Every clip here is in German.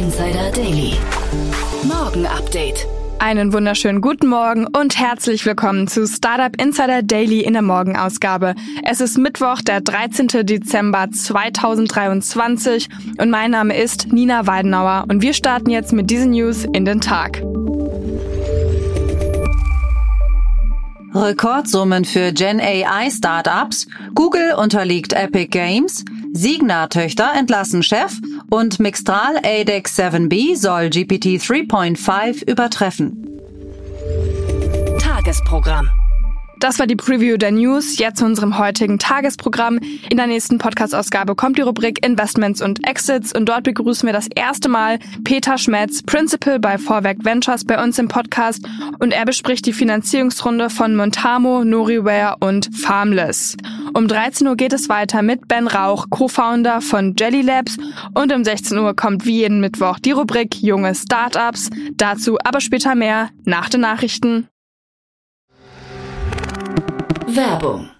Insider Daily. Morgen Update. Einen wunderschönen guten Morgen und herzlich willkommen zu Startup Insider Daily in der Morgenausgabe. Es ist Mittwoch, der 13. Dezember 2023 und mein Name ist Nina Weidenauer und wir starten jetzt mit diesen News in den Tag. Rekordsummen für Gen AI Startups, Google unterliegt Epic Games, Signa-Töchter entlassen Chef und Mixtral ADEX 7B soll GPT 3.5 übertreffen. Tagesprogramm. Das war die Preview der News. Jetzt zu unserem heutigen Tagesprogramm. In der nächsten Podcast-Ausgabe kommt die Rubrik Investments und Exits und dort begrüßen wir das erste Mal Peter Schmetz, Principal bei Vorwerk Ventures bei uns im Podcast und er bespricht die Finanzierungsrunde von Montamo, Noriware und Farmless. Um 13 Uhr geht es weiter mit Ben Rauch, Co-Founder von Jelly Labs und um 16 Uhr kommt wie jeden Mittwoch die Rubrik Junge Startups. Dazu aber später mehr nach den Nachrichten. Werbung.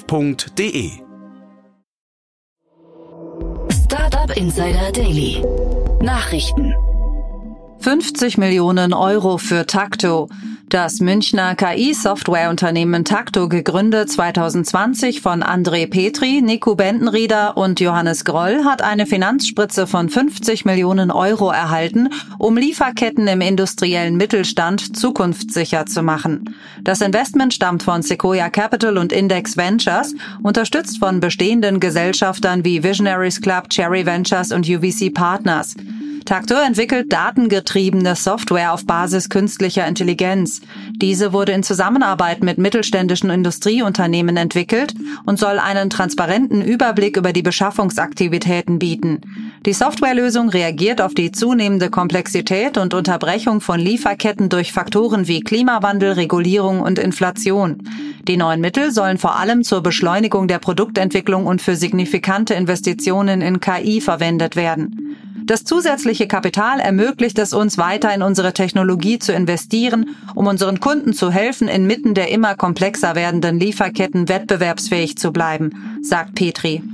startup.de. Startup Insider Daily. Nachrichten. 50 Millionen Euro für Takto. Das Münchner KI-Softwareunternehmen Takto, gegründet 2020 von André Petri, Nico Bendenrieder und Johannes Groll, hat eine Finanzspritze von 50 Millionen Euro erhalten, um Lieferketten im industriellen Mittelstand zukunftssicher zu machen. Das Investment stammt von Sequoia Capital und Index Ventures, unterstützt von bestehenden Gesellschaftern wie Visionaries Club, Cherry Ventures und UVC Partners. Takto entwickelt datengetriebene Software auf Basis künstlicher Intelligenz. Diese wurde in Zusammenarbeit mit mittelständischen Industrieunternehmen entwickelt und soll einen transparenten Überblick über die Beschaffungsaktivitäten bieten. Die Softwarelösung reagiert auf die zunehmende Komplexität und Unterbrechung von Lieferketten durch Faktoren wie Klimawandel, Regulierung und Inflation. Die neuen Mittel sollen vor allem zur Beschleunigung der Produktentwicklung und für signifikante Investitionen in KI verwendet werden. Das zusätzliche Kapital ermöglicht es uns weiter in unsere Technologie zu investieren, um unseren Kunden zu helfen, inmitten der immer komplexer werdenden Lieferketten wettbewerbsfähig zu bleiben, sagt Petri.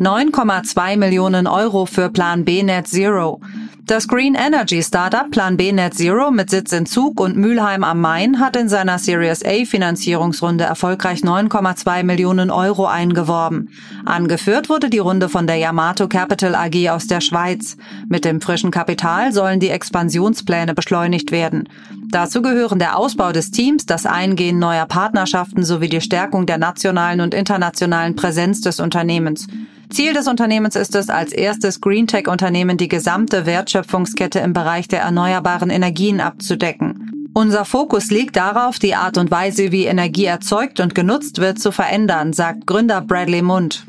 9,2 Millionen Euro für Plan B Net Zero. Das Green Energy Startup Plan B Net Zero mit Sitz in Zug und Mülheim am Main hat in seiner Series A Finanzierungsrunde erfolgreich 9,2 Millionen Euro eingeworben. Angeführt wurde die Runde von der Yamato Capital AG aus der Schweiz. Mit dem frischen Kapital sollen die Expansionspläne beschleunigt werden. Dazu gehören der Ausbau des Teams, das Eingehen neuer Partnerschaften sowie die Stärkung der nationalen und internationalen Präsenz des Unternehmens. Ziel des Unternehmens ist es, als erstes Greentech-Unternehmen die gesamte Wertschöpfungskette im Bereich der erneuerbaren Energien abzudecken. Unser Fokus liegt darauf, die Art und Weise, wie Energie erzeugt und genutzt wird, zu verändern, sagt Gründer Bradley Mund.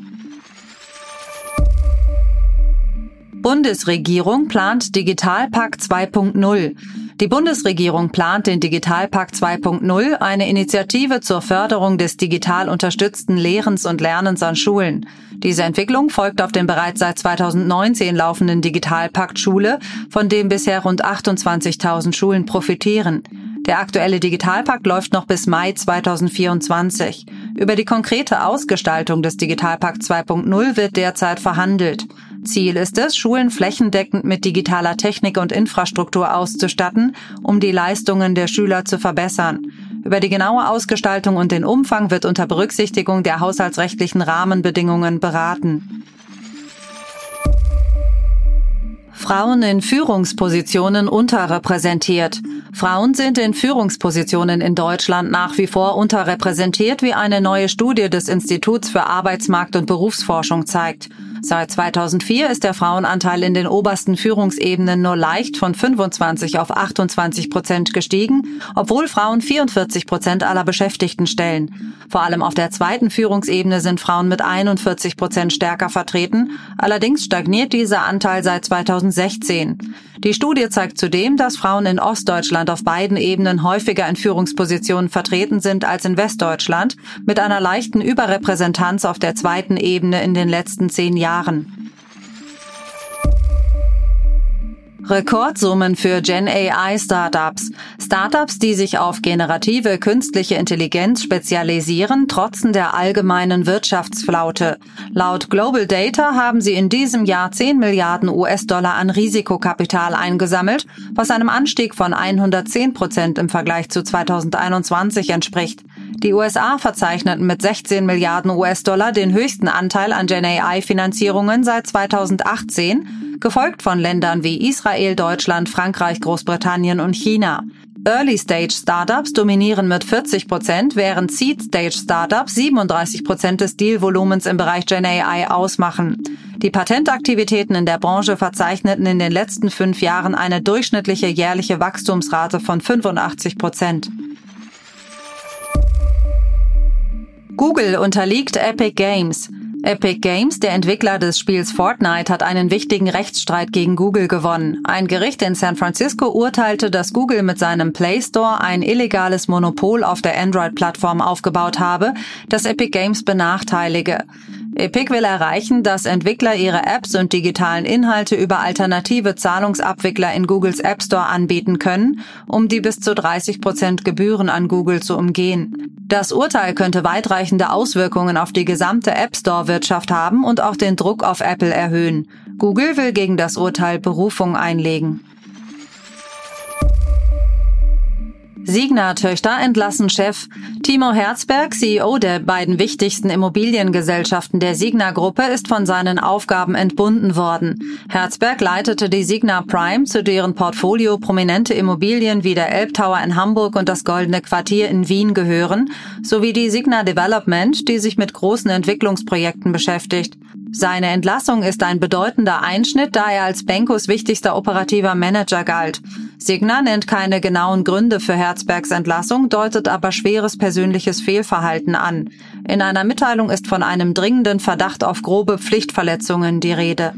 Bundesregierung plant Digitalpakt 2.0. Die Bundesregierung plant den Digitalpakt 2.0, eine Initiative zur Förderung des digital unterstützten Lehrens und Lernens an Schulen. Diese Entwicklung folgt auf den bereits seit 2019 laufenden Digitalpakt Schule, von dem bisher rund 28.000 Schulen profitieren. Der aktuelle Digitalpakt läuft noch bis Mai 2024. Über die konkrete Ausgestaltung des Digitalpakt 2.0 wird derzeit verhandelt. Ziel ist es, Schulen flächendeckend mit digitaler Technik und Infrastruktur auszustatten, um die Leistungen der Schüler zu verbessern. Über die genaue Ausgestaltung und den Umfang wird unter Berücksichtigung der haushaltsrechtlichen Rahmenbedingungen beraten. Frauen in Führungspositionen unterrepräsentiert. Frauen sind in Führungspositionen in Deutschland nach wie vor unterrepräsentiert, wie eine neue Studie des Instituts für Arbeitsmarkt und Berufsforschung zeigt. Seit 2004 ist der Frauenanteil in den obersten Führungsebenen nur leicht von 25 auf 28 Prozent gestiegen, obwohl Frauen 44 Prozent aller Beschäftigten stellen. Vor allem auf der zweiten Führungsebene sind Frauen mit 41 Prozent stärker vertreten. Allerdings stagniert dieser Anteil seit 2016. Die Studie zeigt zudem, dass Frauen in Ostdeutschland auf beiden Ebenen häufiger in Führungspositionen vertreten sind als in Westdeutschland, mit einer leichten Überrepräsentanz auf der zweiten Ebene in den letzten zehn Jahren Rekordsummen für Gen AI Startups. Startups, die sich auf generative künstliche Intelligenz spezialisieren, trotzen der allgemeinen Wirtschaftsflaute. Laut Global Data haben sie in diesem Jahr 10 Milliarden US-Dollar an Risikokapital eingesammelt, was einem Anstieg von 110 Prozent im Vergleich zu 2021 entspricht. Die USA verzeichneten mit 16 Milliarden US-Dollar den höchsten Anteil an Gen AI-Finanzierungen seit 2018, gefolgt von Ländern wie Israel, Deutschland, Frankreich, Großbritannien und China. Early-Stage-Startups dominieren mit 40 Prozent, während Seed-Stage-Startups 37 Prozent des Dealvolumens im Bereich Gen AI ausmachen. Die Patentaktivitäten in der Branche verzeichneten in den letzten fünf Jahren eine durchschnittliche jährliche Wachstumsrate von 85 Prozent. Google unterliegt Epic Games. Epic Games, der Entwickler des Spiels Fortnite, hat einen wichtigen Rechtsstreit gegen Google gewonnen. Ein Gericht in San Francisco urteilte, dass Google mit seinem Play Store ein illegales Monopol auf der Android-Plattform aufgebaut habe, das Epic Games benachteilige. Epic will erreichen, dass Entwickler ihre Apps und digitalen Inhalte über alternative Zahlungsabwickler in Googles App Store anbieten können, um die bis zu 30 Prozent Gebühren an Google zu umgehen. Das Urteil könnte weitreichende Auswirkungen auf die gesamte App Store-Wirtschaft haben und auch den Druck auf Apple erhöhen. Google will gegen das Urteil Berufung einlegen. Signa-Töchter entlassen Chef. Timo Herzberg, CEO der beiden wichtigsten Immobiliengesellschaften der Signa-Gruppe, ist von seinen Aufgaben entbunden worden. Herzberg leitete die Signa Prime, zu deren Portfolio prominente Immobilien wie der Elbtower in Hamburg und das Goldene Quartier in Wien gehören, sowie die Signa Development, die sich mit großen Entwicklungsprojekten beschäftigt. Seine Entlassung ist ein bedeutender Einschnitt, da er als Benkos wichtigster operativer Manager galt. Signa nennt keine genauen Gründe für Herzbergs Entlassung, deutet aber schweres persönliches Fehlverhalten an. In einer Mitteilung ist von einem dringenden Verdacht auf grobe Pflichtverletzungen die Rede.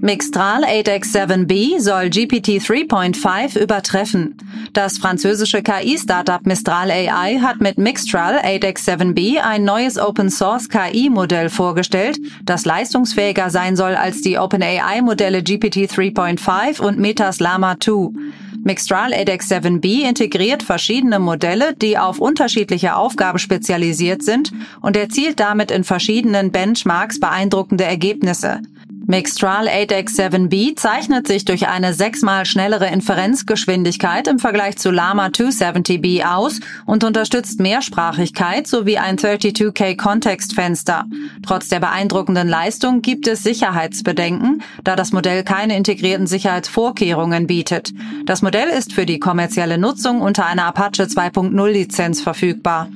Mixtral 8X7B soll GPT 3.5 übertreffen. Das französische KI-Startup Mistral AI hat mit Mixtral 8X7B ein neues Open-Source KI-Modell vorgestellt, das leistungsfähiger sein soll als die OpenAI-Modelle GPT 3.5 und Metas Llama 2. Mixtral 8X7B integriert verschiedene Modelle, die auf unterschiedliche Aufgaben spezialisiert sind und erzielt damit in verschiedenen Benchmarks beeindruckende Ergebnisse. Mixtral 8X7B zeichnet sich durch eine sechsmal schnellere Inferenzgeschwindigkeit im Vergleich zu Llama 270B aus und unterstützt Mehrsprachigkeit sowie ein 32K Kontextfenster. Trotz der beeindruckenden Leistung gibt es Sicherheitsbedenken, da das Modell keine integrierten Sicherheitsvorkehrungen bietet. Das Modell ist für die kommerzielle Nutzung unter einer Apache 2.0 Lizenz verfügbar.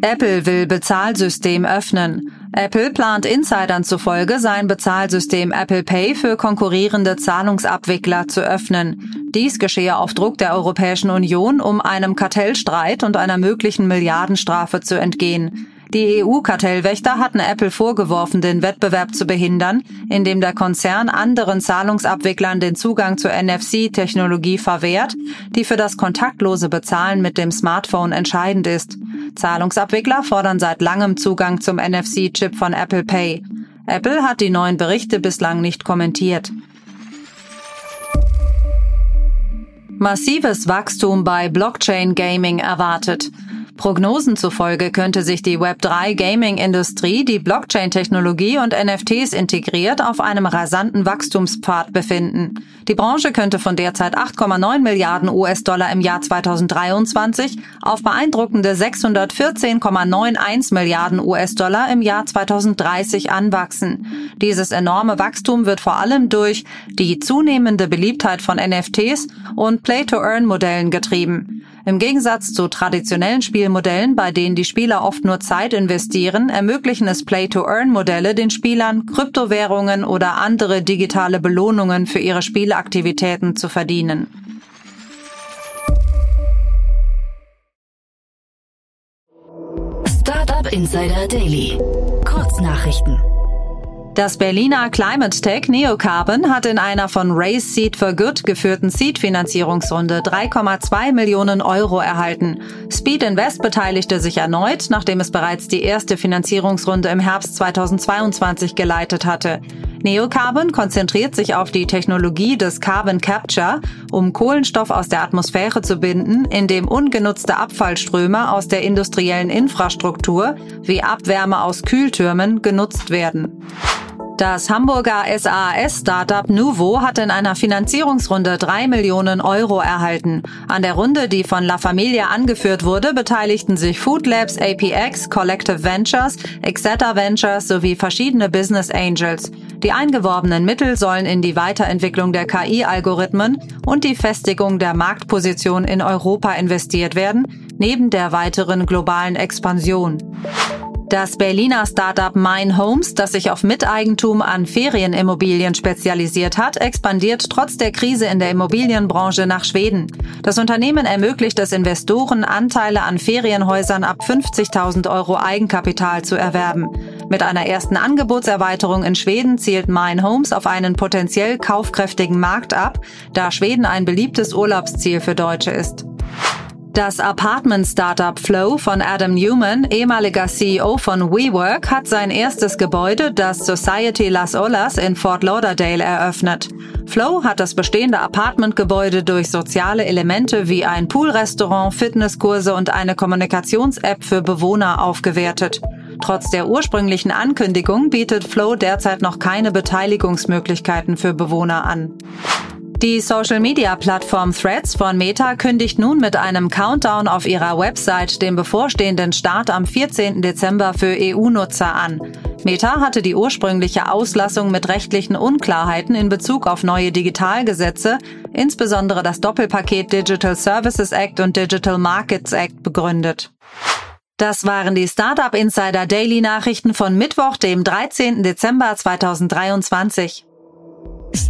Apple will Bezahlsystem öffnen. Apple plant Insidern zufolge sein Bezahlsystem Apple Pay für konkurrierende Zahlungsabwickler zu öffnen. Dies geschehe auf Druck der Europäischen Union, um einem Kartellstreit und einer möglichen Milliardenstrafe zu entgehen. Die EU-Kartellwächter hatten Apple vorgeworfen, den Wettbewerb zu behindern, indem der Konzern anderen Zahlungsabwicklern den Zugang zur NFC-Technologie verwehrt, die für das kontaktlose Bezahlen mit dem Smartphone entscheidend ist. Zahlungsabwickler fordern seit langem Zugang zum NFC-Chip von Apple Pay. Apple hat die neuen Berichte bislang nicht kommentiert. Massives Wachstum bei Blockchain Gaming erwartet. Prognosen zufolge könnte sich die Web3 Gaming-Industrie, die Blockchain-Technologie und NFTs integriert, auf einem rasanten Wachstumspfad befinden. Die Branche könnte von derzeit 8,9 Milliarden US-Dollar im Jahr 2023 auf beeindruckende 614,91 Milliarden US-Dollar im Jahr 2030 anwachsen. Dieses enorme Wachstum wird vor allem durch die zunehmende Beliebtheit von NFTs und Play-to-Earn-Modellen getrieben. Im Gegensatz zu traditionellen Spielmodellen, bei denen die Spieler oft nur Zeit investieren, ermöglichen es Play-to-Earn-Modelle den Spielern, Kryptowährungen oder andere digitale Belohnungen für ihre Spielaktivitäten zu verdienen. Startup Insider Daily. Kurznachrichten. Das Berliner Climate Tech Neocarbon hat in einer von Race Seed for Good geführten Seed-Finanzierungsrunde 3,2 Millionen Euro erhalten. Speed Invest beteiligte sich erneut, nachdem es bereits die erste Finanzierungsrunde im Herbst 2022 geleitet hatte. Neocarbon konzentriert sich auf die Technologie des Carbon Capture, um Kohlenstoff aus der Atmosphäre zu binden, indem ungenutzte Abfallströme aus der industriellen Infrastruktur wie Abwärme aus Kühltürmen genutzt werden. Das Hamburger SAS-Startup Nuvo hat in einer Finanzierungsrunde drei Millionen Euro erhalten. An der Runde, die von La Familia angeführt wurde, beteiligten sich Food Labs, APX, Collective Ventures, Exeter Ventures sowie verschiedene Business Angels. Die eingeworbenen Mittel sollen in die Weiterentwicklung der KI-Algorithmen und die Festigung der Marktposition in Europa investiert werden, neben der weiteren globalen Expansion. Das Berliner Startup Mine Homes, das sich auf Miteigentum an Ferienimmobilien spezialisiert hat, expandiert trotz der Krise in der Immobilienbranche nach Schweden. Das Unternehmen ermöglicht es Investoren, Anteile an Ferienhäusern ab 50.000 Euro Eigenkapital zu erwerben. Mit einer ersten Angebotserweiterung in Schweden zielt Mine Homes auf einen potenziell kaufkräftigen Markt ab, da Schweden ein beliebtes Urlaubsziel für Deutsche ist. Das Apartment-Startup Flow von Adam Newman, ehemaliger CEO von WeWork, hat sein erstes Gebäude, das Society Las Olas in Fort Lauderdale, eröffnet. Flow hat das bestehende Apartmentgebäude durch soziale Elemente wie ein Poolrestaurant, Fitnesskurse und eine Kommunikations-App für Bewohner aufgewertet. Trotz der ursprünglichen Ankündigung bietet Flow derzeit noch keine Beteiligungsmöglichkeiten für Bewohner an. Die Social-Media-Plattform Threads von Meta kündigt nun mit einem Countdown auf ihrer Website den bevorstehenden Start am 14. Dezember für EU-Nutzer an. Meta hatte die ursprüngliche Auslassung mit rechtlichen Unklarheiten in Bezug auf neue Digitalgesetze, insbesondere das Doppelpaket Digital Services Act und Digital Markets Act begründet. Das waren die Startup Insider Daily Nachrichten von Mittwoch, dem 13. Dezember 2023.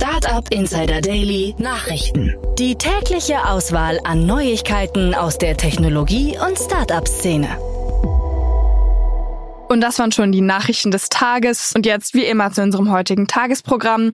Startup Insider Daily Nachrichten. Die tägliche Auswahl an Neuigkeiten aus der Technologie- und Startup-Szene. Und das waren schon die Nachrichten des Tages. Und jetzt wie immer zu unserem heutigen Tagesprogramm.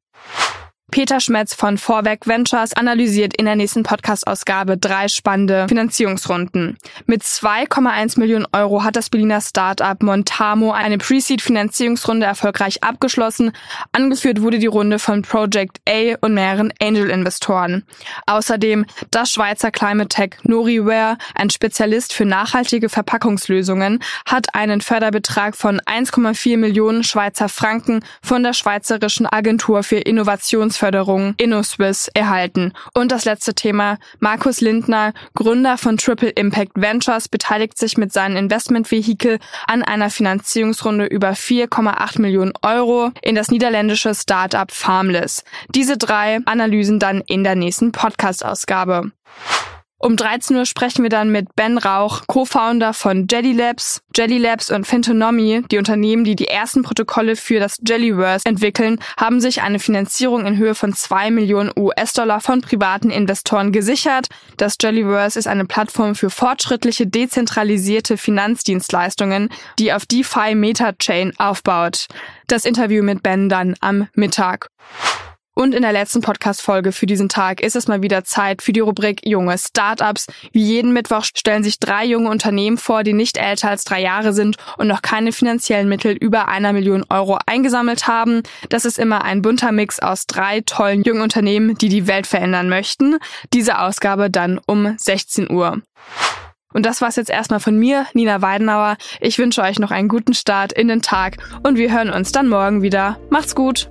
Peter Schmetz von Vorwerk Ventures analysiert in der nächsten Podcast-Ausgabe drei spannende Finanzierungsrunden. Mit 2,1 Millionen Euro hat das Berliner Startup Montamo eine Pre-Seed-Finanzierungsrunde erfolgreich abgeschlossen. Angeführt wurde die Runde von Project A und mehreren Angel-Investoren. Außerdem das Schweizer Climate Tech Noriware, ein Spezialist für nachhaltige Verpackungslösungen, hat einen Förderbetrag von 1,4 Millionen Schweizer Franken von der Schweizerischen Agentur für Innovations Förderung InnoSwiss erhalten. Und das letzte Thema. Markus Lindner, Gründer von Triple Impact Ventures, beteiligt sich mit seinem Investmentvehikel an einer Finanzierungsrunde über 4,8 Millionen Euro in das niederländische Startup Farmless. Diese drei Analysen dann in der nächsten Podcast-Ausgabe. Um 13 Uhr sprechen wir dann mit Ben Rauch, Co-Founder von Jelly Labs. Jelly Labs und Fintonomy, die Unternehmen, die die ersten Protokolle für das Jellyverse entwickeln, haben sich eine Finanzierung in Höhe von 2 Millionen US-Dollar von privaten Investoren gesichert. Das Jellyverse ist eine Plattform für fortschrittliche, dezentralisierte Finanzdienstleistungen, die auf DeFi Meta Chain aufbaut. Das Interview mit Ben dann am Mittag. Und in der letzten Podcast-Folge für diesen Tag ist es mal wieder Zeit für die Rubrik Junge Startups. Wie jeden Mittwoch stellen sich drei junge Unternehmen vor, die nicht älter als drei Jahre sind und noch keine finanziellen Mittel über einer Million Euro eingesammelt haben. Das ist immer ein bunter Mix aus drei tollen jungen Unternehmen, die die Welt verändern möchten. Diese Ausgabe dann um 16 Uhr. Und das war's jetzt erstmal von mir, Nina Weidenauer. Ich wünsche euch noch einen guten Start in den Tag und wir hören uns dann morgen wieder. Macht's gut!